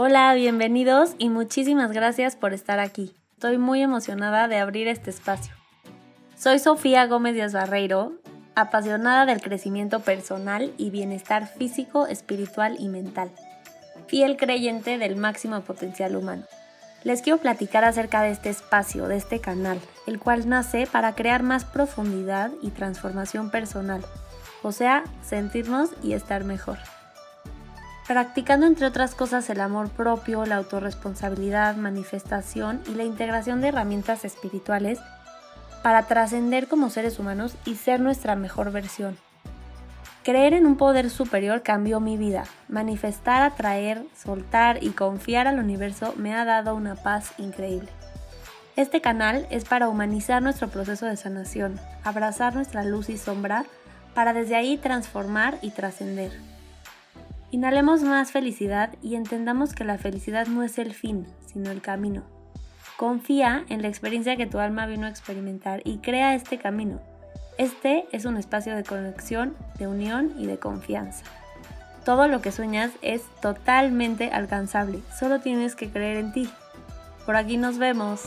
Hola, bienvenidos y muchísimas gracias por estar aquí. Estoy muy emocionada de abrir este espacio. Soy Sofía Gómez Díaz Barreiro, apasionada del crecimiento personal y bienestar físico, espiritual y mental. Fiel creyente del máximo potencial humano. Les quiero platicar acerca de este espacio, de este canal, el cual nace para crear más profundidad y transformación personal, o sea, sentirnos y estar mejor. Practicando entre otras cosas el amor propio, la autorresponsabilidad, manifestación y la integración de herramientas espirituales para trascender como seres humanos y ser nuestra mejor versión. Creer en un poder superior cambió mi vida. Manifestar, atraer, soltar y confiar al universo me ha dado una paz increíble. Este canal es para humanizar nuestro proceso de sanación, abrazar nuestra luz y sombra, para desde ahí transformar y trascender. Inhalemos más felicidad y entendamos que la felicidad no es el fin, sino el camino. Confía en la experiencia que tu alma vino a experimentar y crea este camino. Este es un espacio de conexión, de unión y de confianza. Todo lo que sueñas es totalmente alcanzable, solo tienes que creer en ti. Por aquí nos vemos.